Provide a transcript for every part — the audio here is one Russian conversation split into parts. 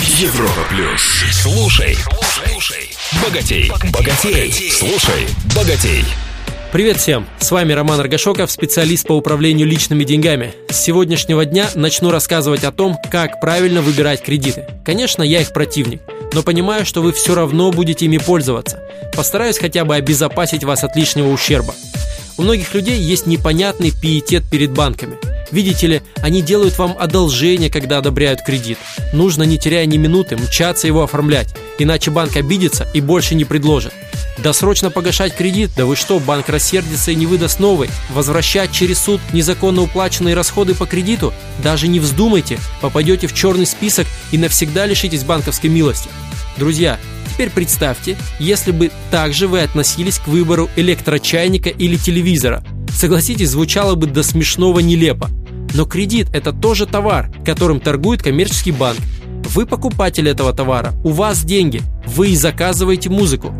Европа плюс. Слушай, слушай, богатей, богатей, слушай, богатей. Привет всем! С вами Роман Аргашоков, специалист по управлению личными деньгами. С сегодняшнего дня начну рассказывать о том, как правильно выбирать кредиты. Конечно, я их противник, но понимаю, что вы все равно будете ими пользоваться. Постараюсь хотя бы обезопасить вас от лишнего ущерба. У многих людей есть непонятный пиетет перед банками. Видите ли, они делают вам одолжение, когда одобряют кредит. Нужно, не теряя ни минуты, мчаться его оформлять, иначе банк обидится и больше не предложит. Досрочно погашать кредит? Да вы что, банк рассердится и не выдаст новый? Возвращать через суд незаконно уплаченные расходы по кредиту? Даже не вздумайте, попадете в черный список и навсегда лишитесь банковской милости. Друзья, теперь представьте, если бы также вы относились к выбору электрочайника или телевизора. Согласитесь, звучало бы до смешного нелепо. Но кредит – это тоже товар, которым торгует коммерческий банк. Вы покупатель этого товара, у вас деньги, вы и заказываете музыку.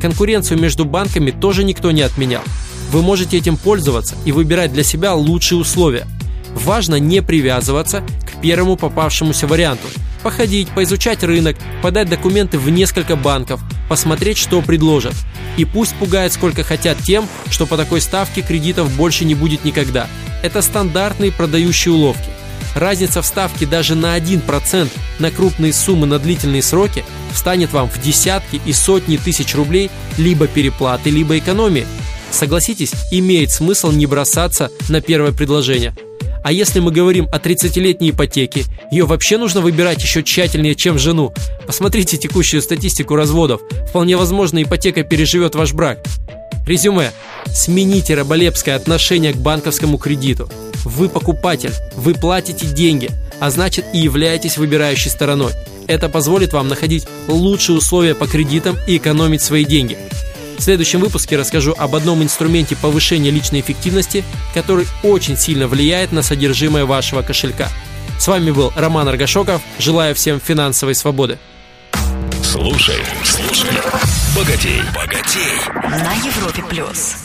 Конкуренцию между банками тоже никто не отменял. Вы можете этим пользоваться и выбирать для себя лучшие условия. Важно не привязываться к первому попавшемуся варианту. Походить, поизучать рынок, подать документы в несколько банков, посмотреть, что предложат. И пусть пугают сколько хотят тем, что по такой ставке кредитов больше не будет никогда. Это стандартные продающие уловки. Разница в ставке даже на 1% на крупные суммы на длительные сроки встанет вам в десятки и сотни тысяч рублей либо переплаты, либо экономии. Согласитесь, имеет смысл не бросаться на первое предложение. А если мы говорим о 30-летней ипотеке, ее вообще нужно выбирать еще тщательнее, чем жену. Посмотрите текущую статистику разводов. Вполне возможно, ипотека переживет ваш брак. Резюме. Смените раболепское отношение к банковскому кредиту. Вы покупатель, вы платите деньги, а значит и являетесь выбирающей стороной. Это позволит вам находить лучшие условия по кредитам и экономить свои деньги. В следующем выпуске расскажу об одном инструменте повышения личной эффективности, который очень сильно влияет на содержимое вашего кошелька. С вами был Роман Аргашоков. Желаю всем финансовой свободы. Слушай, слушай, богатей, богатей. На Европе плюс.